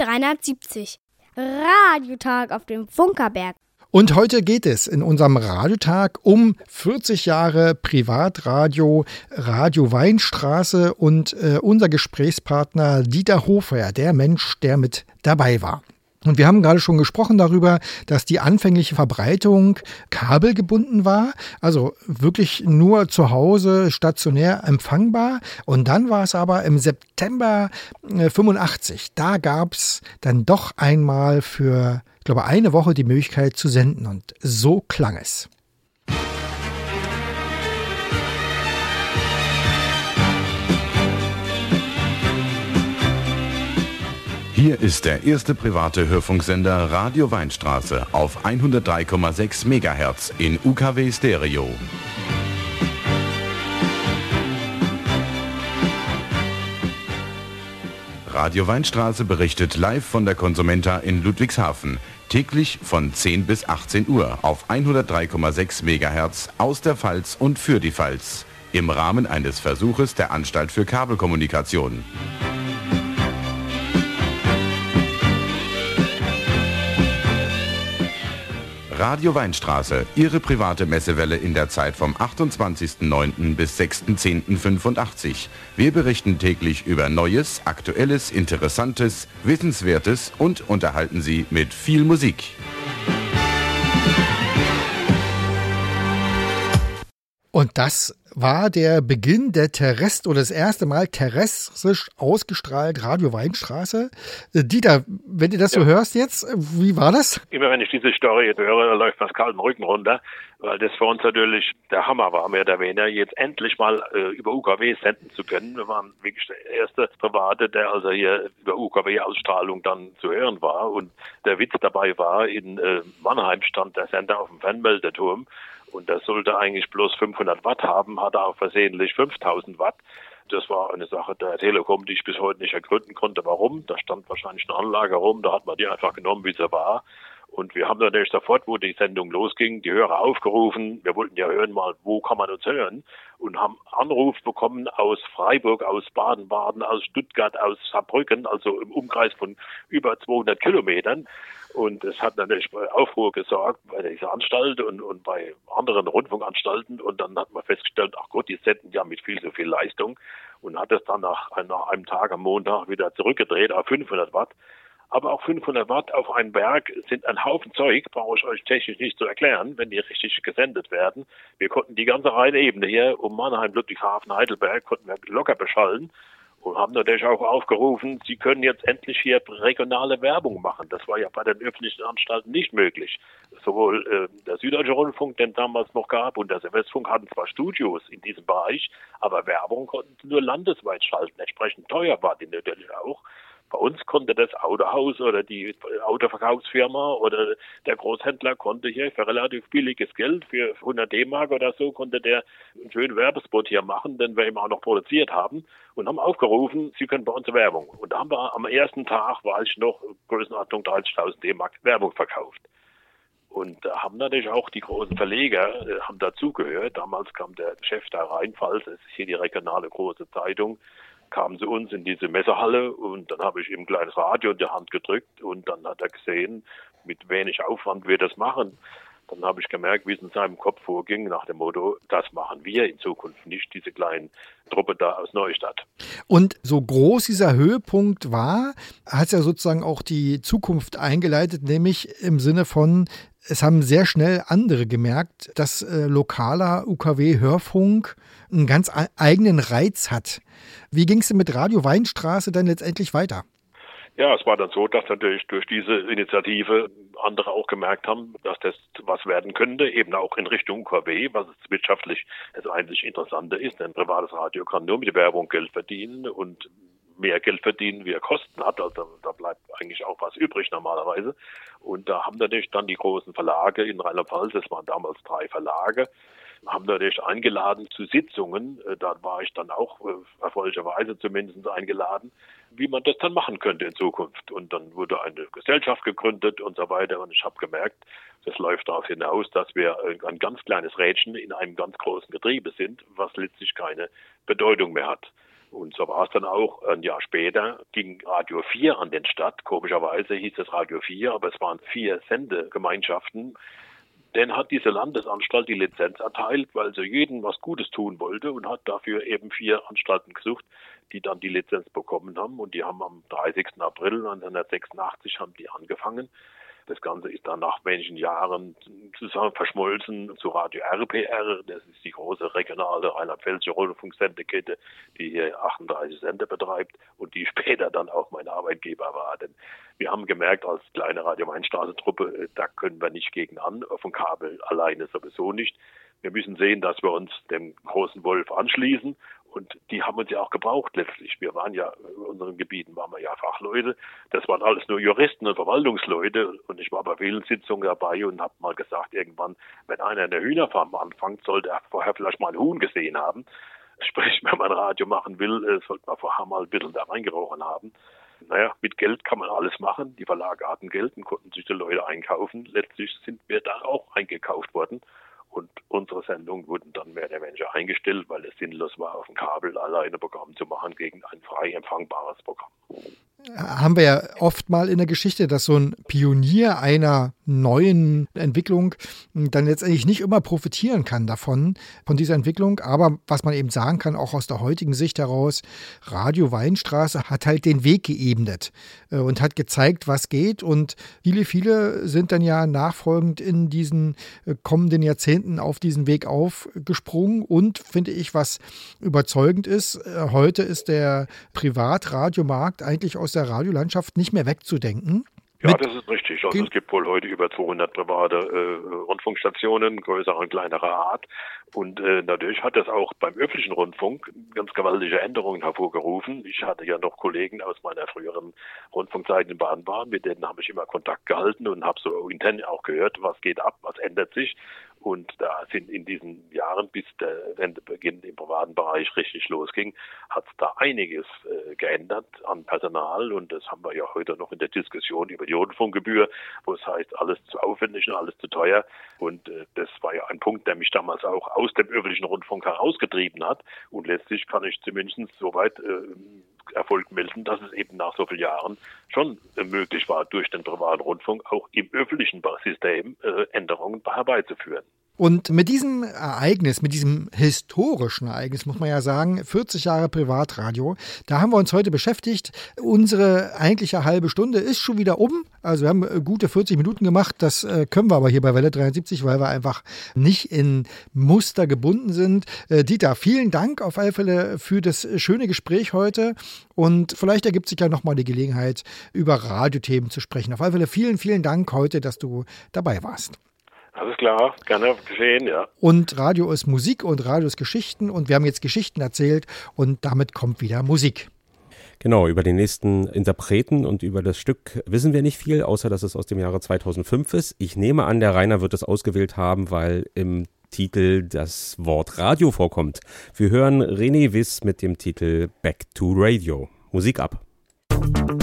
A: 370. Radiotag auf dem Funkerberg.
B: Und heute geht es in unserem Radiotag um 40 Jahre Privatradio, Radio Weinstraße und äh, unser Gesprächspartner Dieter Hofer, der Mensch, der mit dabei war. Und wir haben gerade schon gesprochen darüber, dass die anfängliche Verbreitung kabelgebunden war, also wirklich nur zu Hause stationär empfangbar. Und dann war es aber im September äh, 85, da gab es dann doch einmal für, ich glaube, eine Woche die Möglichkeit zu senden. Und so klang es.
N: Hier ist der erste private Hörfunksender Radio Weinstraße auf 103,6 MHz in UKW Stereo. Radio Weinstraße berichtet live von der Konsumenta in Ludwigshafen. Täglich von 10 bis 18 Uhr auf 103,6 MHz aus der Pfalz und für die Pfalz. Im Rahmen eines Versuches der Anstalt für Kabelkommunikation. Radio Weinstraße, Ihre private Messewelle in der Zeit vom 28.09. bis 6.10.85. Wir berichten täglich über Neues, Aktuelles, Interessantes, Wissenswertes und unterhalten Sie mit viel Musik.
B: Und das war der Beginn der Terrest oder das erste Mal terrestrisch ausgestrahlt Radio Weinstraße. Äh, Dieter, wenn du das so hörst jetzt, äh, wie war das?
H: Immer wenn ich diese Story höre, da läuft was kalten Rücken runter, weil das für uns natürlich der Hammer war, mehr oder weniger, jetzt endlich mal äh, über UKW senden zu können. Wir waren wirklich der erste Private, der also hier über UKW-Ausstrahlung dann zu hören war. Und der Witz dabei war, in äh, Mannheim stand der Sender auf dem Fernmeldeturm und das sollte eigentlich bloß 500 Watt haben, hatte auch versehentlich 5000 Watt. Das war eine Sache der Telekom, die ich bis heute nicht ergründen konnte, warum. Da stand wahrscheinlich eine Anlage rum, da hat man die einfach genommen, wie sie war. Und wir haben natürlich sofort, wo die Sendung losging, die Hörer aufgerufen. Wir wollten ja hören mal, wo kann man uns hören? Und haben Anruf bekommen aus Freiburg, aus Baden-Baden, aus Stuttgart, aus Saarbrücken, also im Umkreis von über 200 Kilometern. Und es hat natürlich Aufruhr gesorgt bei dieser Anstalt und, und bei anderen Rundfunkanstalten. Und dann hat man festgestellt, ach Gott, die senden ja mit viel zu viel Leistung. Und hat es dann nach, nach einem Tag am Montag wieder zurückgedreht auf 500 Watt. Aber auch 500 Watt auf einen Berg sind ein Haufen Zeug, brauche ich euch technisch nicht zu erklären, wenn die richtig gesendet werden. Wir konnten die ganze Rheinebene hier um Mannheim, Ludwigshafen, Heidelberg, konnten wir locker beschallen und haben natürlich auch aufgerufen, sie können jetzt endlich hier regionale Werbung machen. Das war ja bei den öffentlichen Anstalten nicht möglich. Sowohl äh, der Süddeutsche Rundfunk, den damals noch gab, und der Westfunk hatten zwar Studios in diesem Bereich, aber Werbung konnten sie nur landesweit schalten. Entsprechend teuer war die natürlich auch. Bei uns konnte das Autohaus oder die Autoverkaufsfirma oder der Großhändler konnte hier für relativ billiges Geld, für 100 D-Mark oder so, konnte der einen schönen Werbespot hier machen, den wir ihm auch noch produziert haben und haben aufgerufen, Sie können bei uns Werbung. Und da haben wir am ersten Tag, war ich noch Größenordnung 30.000 D-Mark Werbung verkauft. Und da haben natürlich auch die großen Verleger äh, haben dazugehört. Damals kam der Chef der Rheinpfalz, das ist hier die regionale große Zeitung, kam zu uns in diese Messehalle und dann habe ich ihm ein kleines Radio in die Hand gedrückt und dann hat er gesehen, mit wenig Aufwand wir das machen. Dann habe ich gemerkt, wie es in seinem Kopf vorging, nach dem Motto, das machen wir in Zukunft, nicht diese kleinen Truppe da aus Neustadt.
B: Und so groß dieser Höhepunkt war, hat es ja sozusagen auch die Zukunft eingeleitet, nämlich im Sinne von, es haben sehr schnell andere gemerkt, dass äh, lokaler UKW-Hörfunk einen ganz eigenen Reiz hat. Wie ging es denn mit Radio Weinstraße dann letztendlich weiter?
H: Ja, es war dann so, dass natürlich durch diese Initiative andere auch gemerkt haben, dass das was werden könnte, eben auch in Richtung UKW, was wirtschaftlich das eigentlich Interessante ist. Denn privates Radio kann nur mit Werbung Geld verdienen und mehr Geld verdienen, wie er Kosten hat. Also da bleibt eigentlich auch was übrig normalerweise. Und da haben natürlich dann die großen Verlage in Rheinland-Pfalz, es waren damals drei Verlage, haben natürlich eingeladen zu Sitzungen. Äh, Da war ich dann auch äh, erfreulicherweise zumindest eingeladen, wie man das dann machen könnte in Zukunft. Und dann wurde eine Gesellschaft gegründet und so weiter. Und ich habe gemerkt, das läuft darauf hinaus, dass wir ein ganz kleines Rädchen in einem ganz großen Getriebe sind, was letztlich keine Bedeutung mehr hat. Und so war es dann auch. Ein Jahr später ging Radio 4 an den Start. Komischerweise hieß es Radio 4, aber es waren vier Sendegemeinschaften. Denn hat diese Landesanstalt die Lizenz erteilt, weil sie jedem was Gutes tun wollte und hat dafür eben vier Anstalten gesucht, die dann die Lizenz bekommen haben. Und die haben am 30. April 1986 haben die angefangen. Das Ganze ist dann nach wenigen Jahren zusammen verschmolzen zu Radio RPR. Das ist die große regionale rheinland-pfälzische Rundfunksendekette, die hier 38 Sender betreibt und die später dann auch mein Arbeitgeber war. Denn wir haben gemerkt, als kleine Radio Mainstraße-Truppe, da können wir nicht gegen an, auf dem Kabel alleine sowieso nicht. Wir müssen sehen, dass wir uns dem großen Wolf anschließen und die haben uns ja auch gebraucht letztlich. Wir waren ja, in unseren Gebieten waren wir ja Fachleute. Das waren alles nur Juristen und Verwaltungsleute. Und ich war bei vielen Sitzungen dabei und habe mal gesagt, irgendwann, wenn einer eine Hühnerfarm anfängt, sollte er vorher vielleicht mal ein Huhn gesehen haben. Sprich, wenn man Radio machen will, äh, sollte man vorher mal ein bisschen da reingerochen haben. Naja, mit Geld kann man alles machen. Die Verlage hatten Geld und konnten sich die Leute einkaufen. Letztlich sind wir da auch eingekauft worden. Und unsere Sendungen wurden dann mehr oder weniger eingestellt, weil es sinnlos war, auf dem Kabel alleine Programm zu machen gegen ein frei empfangbares Programm.
B: Haben wir ja oft mal in der Geschichte, dass so ein Pionier einer neuen Entwicklung dann letztendlich nicht immer profitieren kann davon, von dieser Entwicklung. Aber was man eben sagen kann, auch aus der heutigen Sicht heraus, Radio Weinstraße hat halt den Weg geebnet äh, und hat gezeigt, was geht. Und viele, viele sind dann ja nachfolgend in diesen äh, kommenden Jahrzehnten auf diesen Weg aufgesprungen. Und finde ich, was überzeugend ist, äh, heute ist der Privatradiomarkt eigentlich aus der Radiolandschaft nicht mehr wegzudenken.
H: Ja, das ist richtig. Also es gibt wohl heute über 200 private äh, Rundfunkstationen, größerer und kleinerer Art. Und äh, natürlich hat das auch beim öffentlichen Rundfunk ganz gewaltige Änderungen hervorgerufen. Ich hatte ja noch Kollegen aus meiner früheren Rundfunkzeit in Baden-Baden, mit denen habe ich immer Kontakt gehalten und habe so intern auch gehört, was geht ab, was ändert sich. Und da sind in diesen Jahren, bis der Wendebeginn im privaten Bereich richtig losging, hat es da einiges äh, geändert an Personal. Und das haben wir ja heute noch in der Diskussion über die Rundfunkgebühr, wo es heißt, alles zu aufwendig und alles zu teuer. Und äh, das war ja ein Punkt, der mich damals auch aus dem öffentlichen Rundfunk herausgetrieben hat. Und letztlich kann ich zumindest soweit äh, Erfolg melden, dass es eben nach so vielen Jahren schon möglich war, durch den privaten Rundfunk auch im öffentlichen System äh, Änderungen herbeizuführen.
B: Und mit diesem Ereignis, mit diesem historischen Ereignis, muss man ja sagen, 40 Jahre Privatradio, da haben wir uns heute beschäftigt. Unsere eigentliche halbe Stunde ist schon wieder um. Also wir haben äh, gute 40 Minuten gemacht. Das äh, können wir aber hier bei Welle 73, weil wir einfach nicht in Muster gebunden sind. Äh, Dieter, vielen Dank auf alle Fälle für das schöne Gespräch heute. Und vielleicht ergibt sich ja nochmal die Gelegenheit, über Radiothemen zu sprechen. Auf alle Fälle vielen, vielen Dank heute, dass du dabei warst.
H: Alles klar, gerne geschehen, ja.
B: Und Radio ist Musik und Radio ist Geschichten und wir haben jetzt Geschichten erzählt und damit kommt wieder Musik.
C: Genau, über den nächsten Interpreten und über das Stück wissen wir nicht viel, außer dass es aus dem Jahre 2005 ist. Ich nehme an, der Rainer wird es ausgewählt haben, weil im Titel das Wort Radio vorkommt. Wir hören René Wiss mit dem Titel Back to Radio. Musik ab.
O: Let's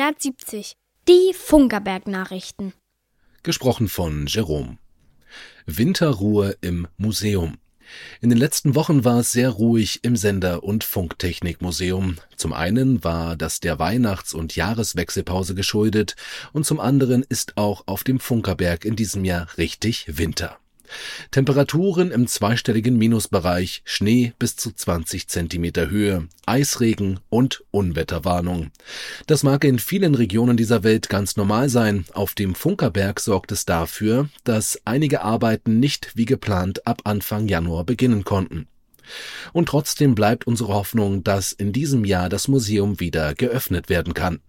A: 370. Die Funkerberg-Nachrichten.
E: Gesprochen von Jerome. Winterruhe im Museum. In den letzten Wochen war es sehr ruhig im Sender- und Funktechnikmuseum. Zum einen war das der Weihnachts- und Jahreswechselpause geschuldet und zum anderen ist auch auf dem Funkerberg in diesem Jahr richtig Winter. Temperaturen im zweistelligen Minusbereich, Schnee bis zu 20 Zentimeter Höhe, Eisregen und Unwetterwarnung. Das mag in vielen Regionen dieser Welt ganz normal sein. Auf dem Funkerberg sorgt es dafür, dass einige Arbeiten nicht wie geplant ab Anfang Januar beginnen konnten. Und trotzdem bleibt unsere Hoffnung, dass in diesem Jahr das Museum wieder geöffnet werden kann.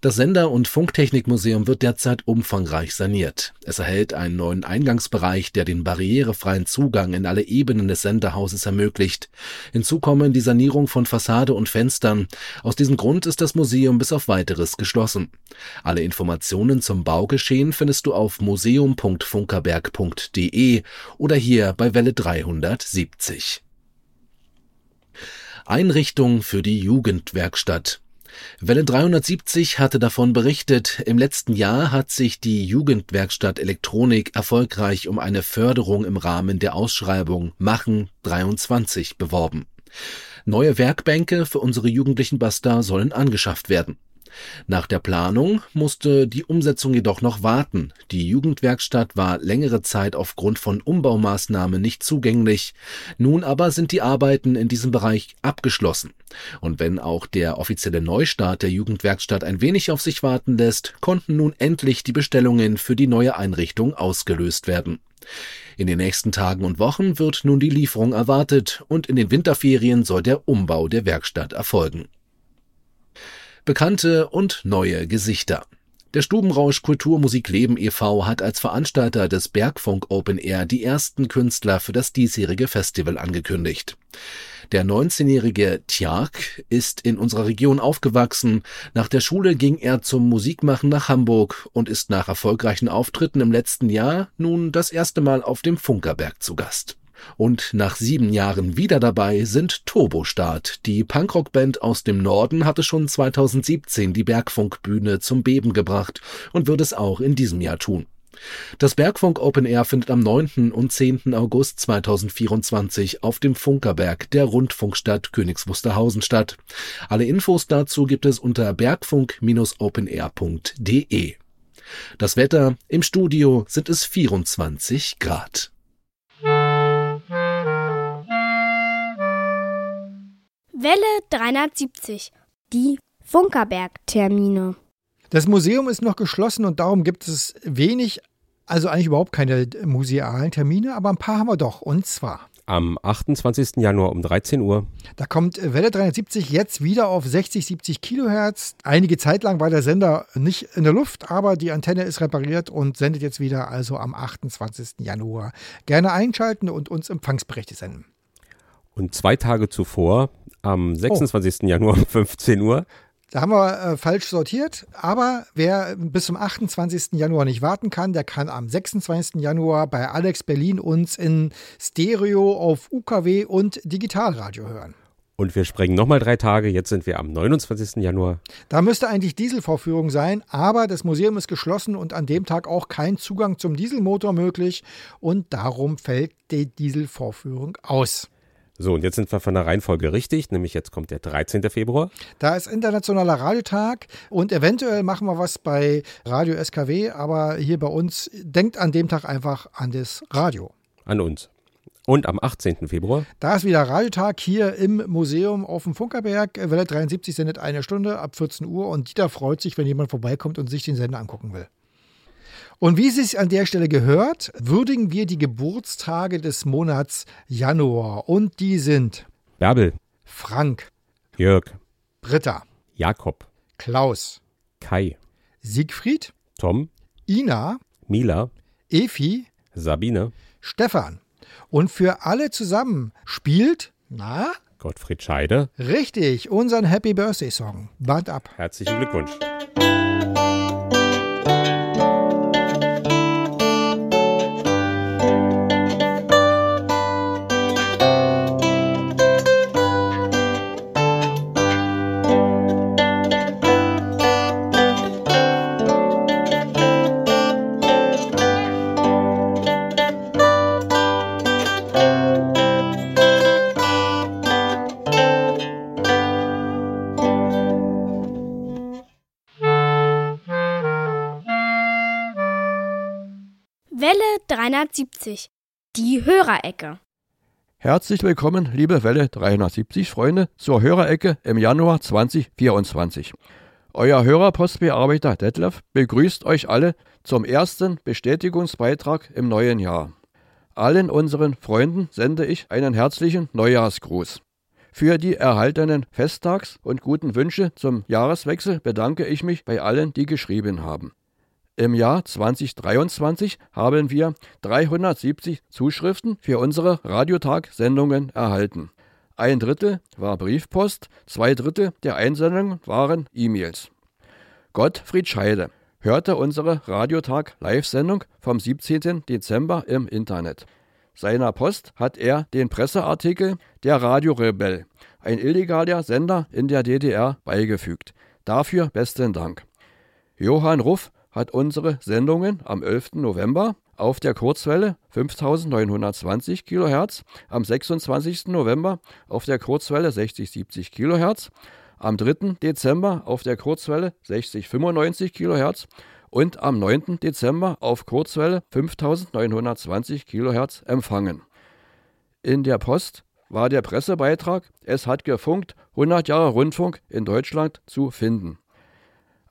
E: Das Sender- und Funktechnikmuseum wird derzeit umfangreich saniert. Es erhält einen neuen Eingangsbereich, der den barrierefreien Zugang in alle Ebenen des Senderhauses ermöglicht. Hinzu kommen die Sanierung von Fassade und Fenstern. Aus diesem Grund ist das Museum bis auf weiteres geschlossen. Alle Informationen zum Baugeschehen findest du auf museum.funkerberg.de oder hier bei Welle 370. Einrichtung für die Jugendwerkstatt. Welle 370 hatte davon berichtet, im letzten Jahr hat sich die Jugendwerkstatt Elektronik erfolgreich um eine Förderung im Rahmen der Ausschreibung Machen 23 beworben. Neue Werkbänke für unsere jugendlichen Basta sollen angeschafft werden. Nach der Planung musste die Umsetzung jedoch noch warten. Die Jugendwerkstatt war längere Zeit aufgrund von Umbaumaßnahmen nicht zugänglich. Nun aber sind die Arbeiten in diesem Bereich abgeschlossen. Und wenn auch der offizielle Neustart der Jugendwerkstatt ein wenig auf sich warten lässt, konnten nun endlich die Bestellungen für die neue Einrichtung ausgelöst werden. In den nächsten Tagen und Wochen wird nun die Lieferung erwartet und in den Winterferien soll der Umbau der Werkstatt erfolgen. Bekannte und neue Gesichter. Der Stubenrausch Kulturmusik Leben e.V. hat als Veranstalter des Bergfunk Open Air die ersten Künstler für das diesjährige Festival angekündigt. Der 19-jährige Tjark ist in unserer Region aufgewachsen. Nach der Schule ging er zum Musikmachen nach Hamburg und ist nach erfolgreichen Auftritten im letzten Jahr nun das erste Mal auf dem Funkerberg zu Gast. Und nach sieben Jahren wieder dabei sind Turbostart. Die Punkrock-Band aus dem Norden hatte schon 2017 die Bergfunkbühne zum Beben gebracht und wird es auch in diesem Jahr tun. Das Bergfunk Open Air findet am 9. und 10. August 2024 auf dem Funkerberg der Rundfunkstadt Königs statt. Alle Infos dazu gibt es unter bergfunk-openair.de. Das Wetter im Studio sind es 24 Grad.
A: Welle 370. Die Funkerberg-Termine.
B: Das Museum ist noch geschlossen und darum gibt es wenig, also eigentlich überhaupt keine musealen Termine, aber ein paar haben wir doch. Und zwar.
C: Am 28. Januar um 13 Uhr.
B: Da kommt Welle 370 jetzt wieder auf 60, 70 Kilohertz. Einige Zeit lang war der Sender nicht in der Luft, aber die Antenne ist repariert und sendet jetzt wieder, also am 28. Januar. Gerne einschalten und uns Empfangsberichte senden.
C: Und zwei Tage zuvor, am 26. Oh. Januar um 15 Uhr.
B: Da haben wir äh, falsch sortiert, aber wer bis zum 28. Januar nicht warten kann, der kann am 26. Januar bei Alex Berlin uns in Stereo auf UKW und Digitalradio hören.
C: Und wir sprengen nochmal drei Tage. Jetzt sind wir am 29. Januar.
B: Da müsste eigentlich Dieselvorführung sein, aber das Museum ist geschlossen und an dem Tag auch kein Zugang zum Dieselmotor möglich. Und darum fällt die Dieselvorführung aus.
C: So, und jetzt sind wir von der Reihenfolge richtig, nämlich jetzt kommt der 13. Februar.
B: Da ist Internationaler Radiotag und eventuell machen wir was bei Radio SKW, aber hier bei uns denkt an dem Tag einfach an das Radio.
C: An uns. Und am 18. Februar?
B: Da ist wieder Radiotag hier im Museum auf dem Funkerberg. Welle 73 sendet eine Stunde ab 14 Uhr und Dieter freut sich, wenn jemand vorbeikommt und sich den Sender angucken will. Und wie es sich an der Stelle gehört, würdigen wir die Geburtstage des Monats Januar. Und die sind
C: Bärbel,
B: Frank,
C: Jörg,
B: Britta,
C: Jakob,
B: Klaus,
C: Kai,
B: Siegfried,
C: Tom,
B: Ina,
C: Mila,
B: Efi,
C: Sabine,
B: Stefan. Und für alle zusammen spielt, na?
C: Gottfried Scheide.
B: Richtig, unseren Happy Birthday Song. Band ab.
C: Herzlichen Glückwunsch.
A: 370. Die Hörerecke.
O: Herzlich willkommen, liebe Welle 370 Freunde, zur Hörerecke im Januar 2024. Euer Hörerpostbearbeiter Detlef begrüßt euch alle zum ersten Bestätigungsbeitrag im neuen Jahr. Allen unseren Freunden sende ich einen herzlichen Neujahrsgruß. Für die erhaltenen Festtags- und guten Wünsche zum Jahreswechsel bedanke ich mich bei allen, die geschrieben haben. Im Jahr 2023 haben wir 370 Zuschriften für unsere Radiotag-Sendungen erhalten. Ein Drittel war Briefpost, zwei Drittel der Einsendungen waren E-Mails. Gottfried Scheide hörte unsere Radiotag-Live-Sendung vom 17. Dezember im Internet. Seiner Post hat er den Presseartikel Der Radiorebell, ein illegaler Sender in der DDR, beigefügt. Dafür besten Dank. Johann Ruff hat unsere Sendungen am 11. November auf der Kurzwelle 5920 kHz, am 26. November auf der Kurzwelle 6070 kHz, am 3. Dezember auf der Kurzwelle 6095 kHz und am 9. Dezember auf Kurzwelle 5920 kHz empfangen. In der Post war der Pressebeitrag Es hat gefunkt 100 Jahre Rundfunk in Deutschland zu finden.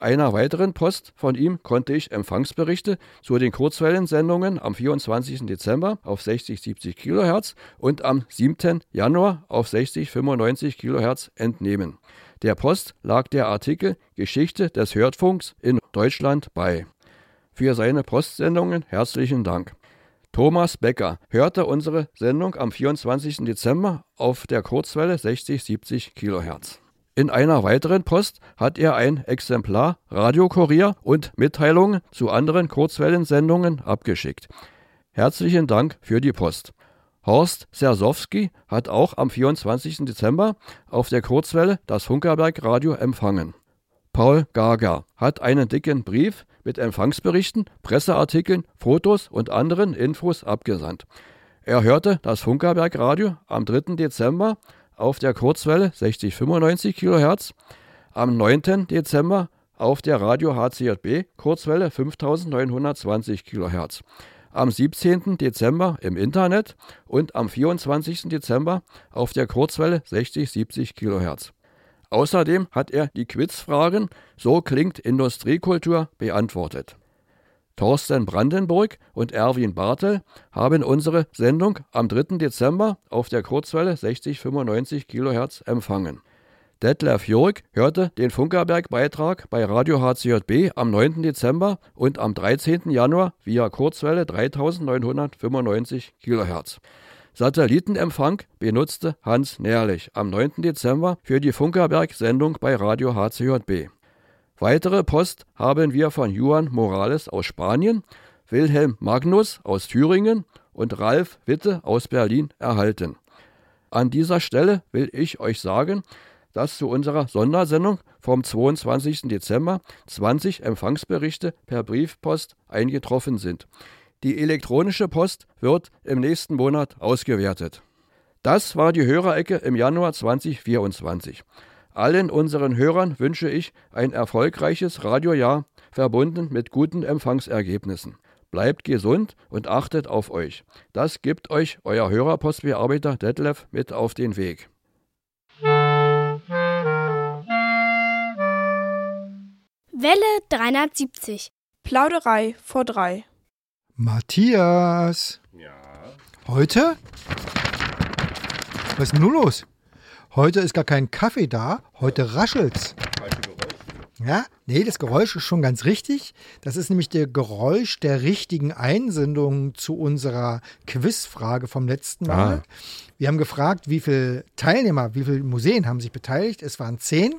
O: Einer weiteren Post von ihm konnte ich Empfangsberichte zu den Kurzwellensendungen am 24. Dezember auf 60-70 kHz und am 7. Januar auf 60-95 kHz entnehmen. Der Post lag der Artikel Geschichte des Hörfunks in Deutschland bei. Für seine Postsendungen herzlichen Dank. Thomas Becker hörte unsere Sendung am 24. Dezember auf der Kurzwelle 60-70 kHz. In einer weiteren Post hat er ein Exemplar Radiokurier und Mitteilungen zu anderen Kurzwellensendungen abgeschickt. Herzlichen Dank für die Post. Horst Sersowski hat auch am 24. Dezember auf der Kurzwelle das Funkerberg Radio empfangen. Paul Gager hat einen dicken Brief mit Empfangsberichten, Presseartikeln, Fotos und anderen Infos abgesandt. Er hörte das Funkerberg Radio am 3. Dezember auf der Kurzwelle 6095 kHz, am 9. Dezember auf der Radio HCJB Kurzwelle 5920 kHz, am 17. Dezember im Internet und am 24. Dezember auf der Kurzwelle 6070 kHz. Außerdem hat er die Quizfragen So klingt Industriekultur beantwortet. Thorsten Brandenburg und Erwin Bartel haben unsere Sendung am 3. Dezember auf der Kurzwelle 6095 kHz empfangen. Detlef Jörg hörte den Funkerberg-Beitrag bei Radio HCJB am 9. Dezember und am 13. Januar via Kurzwelle 3995 kHz. Satellitenempfang benutzte Hans Nährlich am 9. Dezember für die Funkerberg-Sendung bei Radio HCJB. Weitere Post haben wir von Juan Morales aus Spanien, Wilhelm Magnus aus Thüringen und Ralf Witte aus Berlin erhalten. An dieser Stelle will ich euch sagen, dass zu unserer Sondersendung vom 22. Dezember 20 Empfangsberichte per Briefpost eingetroffen sind. Die elektronische Post wird im nächsten Monat ausgewertet. Das war die Hörerecke im Januar 2024. Allen unseren Hörern wünsche ich ein erfolgreiches Radiojahr, verbunden mit guten Empfangsergebnissen. Bleibt gesund und achtet auf euch. Das gibt euch euer Hörerpostbearbeiter Detlef mit auf den Weg.
A: Welle 370.
D: Plauderei vor drei.
B: Matthias.
C: Ja.
B: Heute? Was ist denn nun los? Heute ist gar kein Kaffee da, heute raschelt's. Ja, nee, das Geräusch ist schon ganz richtig. Das ist nämlich der Geräusch der richtigen Einsendung zu unserer Quizfrage vom letzten Mal.
C: Ah.
B: Wir haben gefragt, wie viele Teilnehmer, wie viele Museen haben sich beteiligt. Es waren zehn.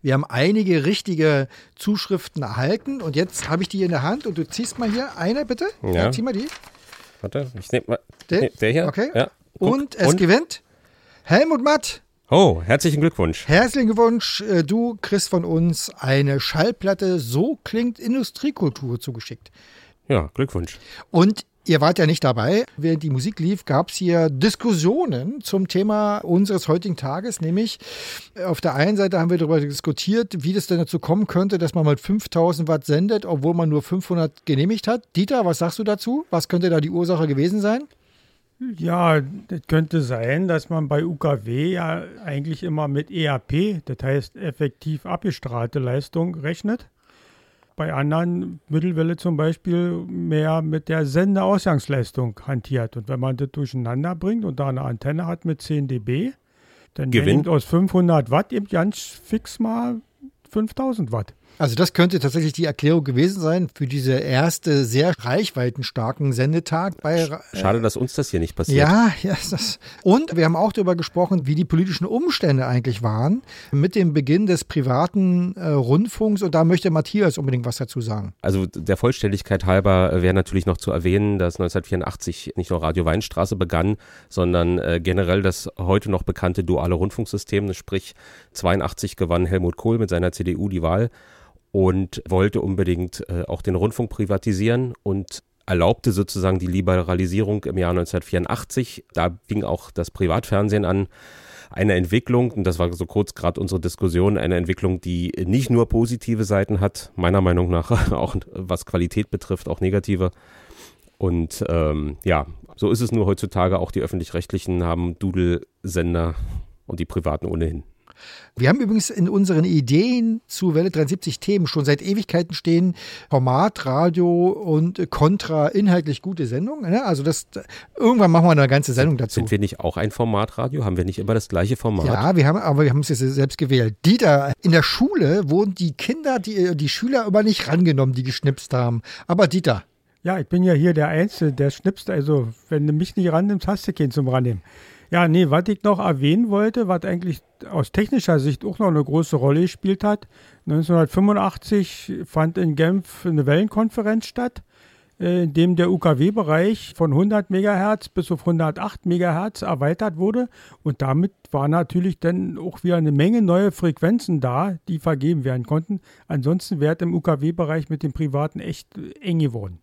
B: Wir haben einige richtige Zuschriften erhalten und jetzt habe ich die in der Hand und du ziehst mal hier eine, bitte.
C: Ja.
B: zieh mal die.
C: Warte, ich nehme mal.
B: Der?
C: Nee, der hier?
B: Okay.
C: Ja.
B: Und es gewinnt Helmut Matt.
C: Oh, herzlichen Glückwunsch.
B: Herzlichen Glückwunsch, äh, du kriegst von uns eine Schallplatte So klingt Industriekultur zugeschickt.
C: Ja, Glückwunsch.
B: Und Ihr wart ja nicht dabei. Während die Musik lief, gab es hier Diskussionen zum Thema unseres heutigen Tages, nämlich äh, auf der einen Seite haben wir darüber diskutiert, wie das denn dazu kommen könnte, dass man mit 5000 Watt sendet, obwohl man nur 500 genehmigt hat. Dieter, was sagst du dazu? Was könnte da die Ursache gewesen sein?
P: Ja, das könnte sein, dass man bei UKW ja eigentlich immer mit EAP, das heißt effektiv abgestrahlte Leistung, rechnet. Bei anderen Mittelwelle zum Beispiel mehr mit der Sendeausgangsleistung hantiert. Und wenn man das durcheinander bringt und da eine Antenne hat mit 10 dB, dann Gewinnt. aus 500 Watt eben ganz fix mal 5000 Watt.
B: Also das könnte tatsächlich die Erklärung gewesen sein für diese erste sehr reichweitenstarken Sendetag bei Ra-
C: Schade, dass uns das hier nicht passiert.
B: Ja, ja das. Und wir haben auch darüber gesprochen, wie die politischen Umstände eigentlich waren mit dem Beginn des privaten äh, Rundfunks. Und da möchte Matthias unbedingt was dazu sagen.
C: Also der Vollständigkeit halber äh, wäre natürlich noch zu erwähnen, dass 1984 nicht nur Radio Weinstraße begann, sondern äh, generell das heute noch bekannte duale Rundfunksystem. Sprich, 82 gewann Helmut Kohl mit seiner CDU die Wahl und wollte unbedingt äh, auch den Rundfunk privatisieren und erlaubte sozusagen die Liberalisierung im Jahr 1984. Da fing auch das Privatfernsehen an. Eine Entwicklung, und das war so kurz gerade unsere Diskussion, eine Entwicklung, die nicht nur positive Seiten hat, meiner Meinung nach auch was Qualität betrifft, auch negative. Und ähm, ja, so ist es nur heutzutage. Auch die öffentlich-rechtlichen haben Dudelsender und die privaten ohnehin.
B: Wir haben übrigens in unseren Ideen zu Welle 73 Themen schon seit Ewigkeiten stehen Format, Radio und Contra inhaltlich gute Sendung. Ne? Also das irgendwann machen wir eine ganze Sendung dazu.
C: Sind wir nicht auch ein Formatradio? Haben wir nicht immer das gleiche Format?
B: Ja, wir haben, aber wir haben es jetzt selbst gewählt. Dieter, in der Schule wurden die Kinder, die, die Schüler immer nicht rangenommen, die geschnipst haben. Aber Dieter,
P: Ja, ich bin ja hier der Einzige, der schnipst. Also, wenn du mich nicht rannimmst, hast du keinen zum Rannehmen. Ja, nee, was ich noch erwähnen wollte, was eigentlich aus technischer Sicht auch noch eine große Rolle gespielt hat. 1985 fand in Genf eine Wellenkonferenz statt, äh, in dem der UKW-Bereich von 100 Megahertz bis auf 108 Megahertz erweitert wurde. Und damit war natürlich dann auch wieder eine Menge neue Frequenzen da, die vergeben werden konnten. Ansonsten wäre es im UKW-Bereich mit den Privaten echt eng geworden.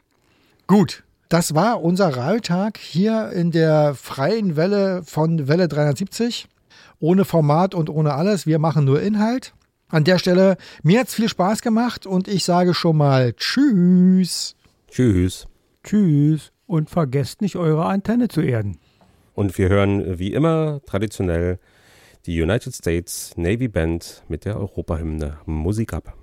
B: Gut, das war unser Ralltag hier in der freien Welle von Welle 370. Ohne Format und ohne alles. Wir machen nur Inhalt. An der Stelle, mir hat es viel Spaß gemacht und ich sage schon mal Tschüss.
C: Tschüss.
P: Tschüss und vergesst nicht eure Antenne zu erden.
C: Und wir hören wie immer traditionell die United States Navy Band mit der Europahymne Musik ab.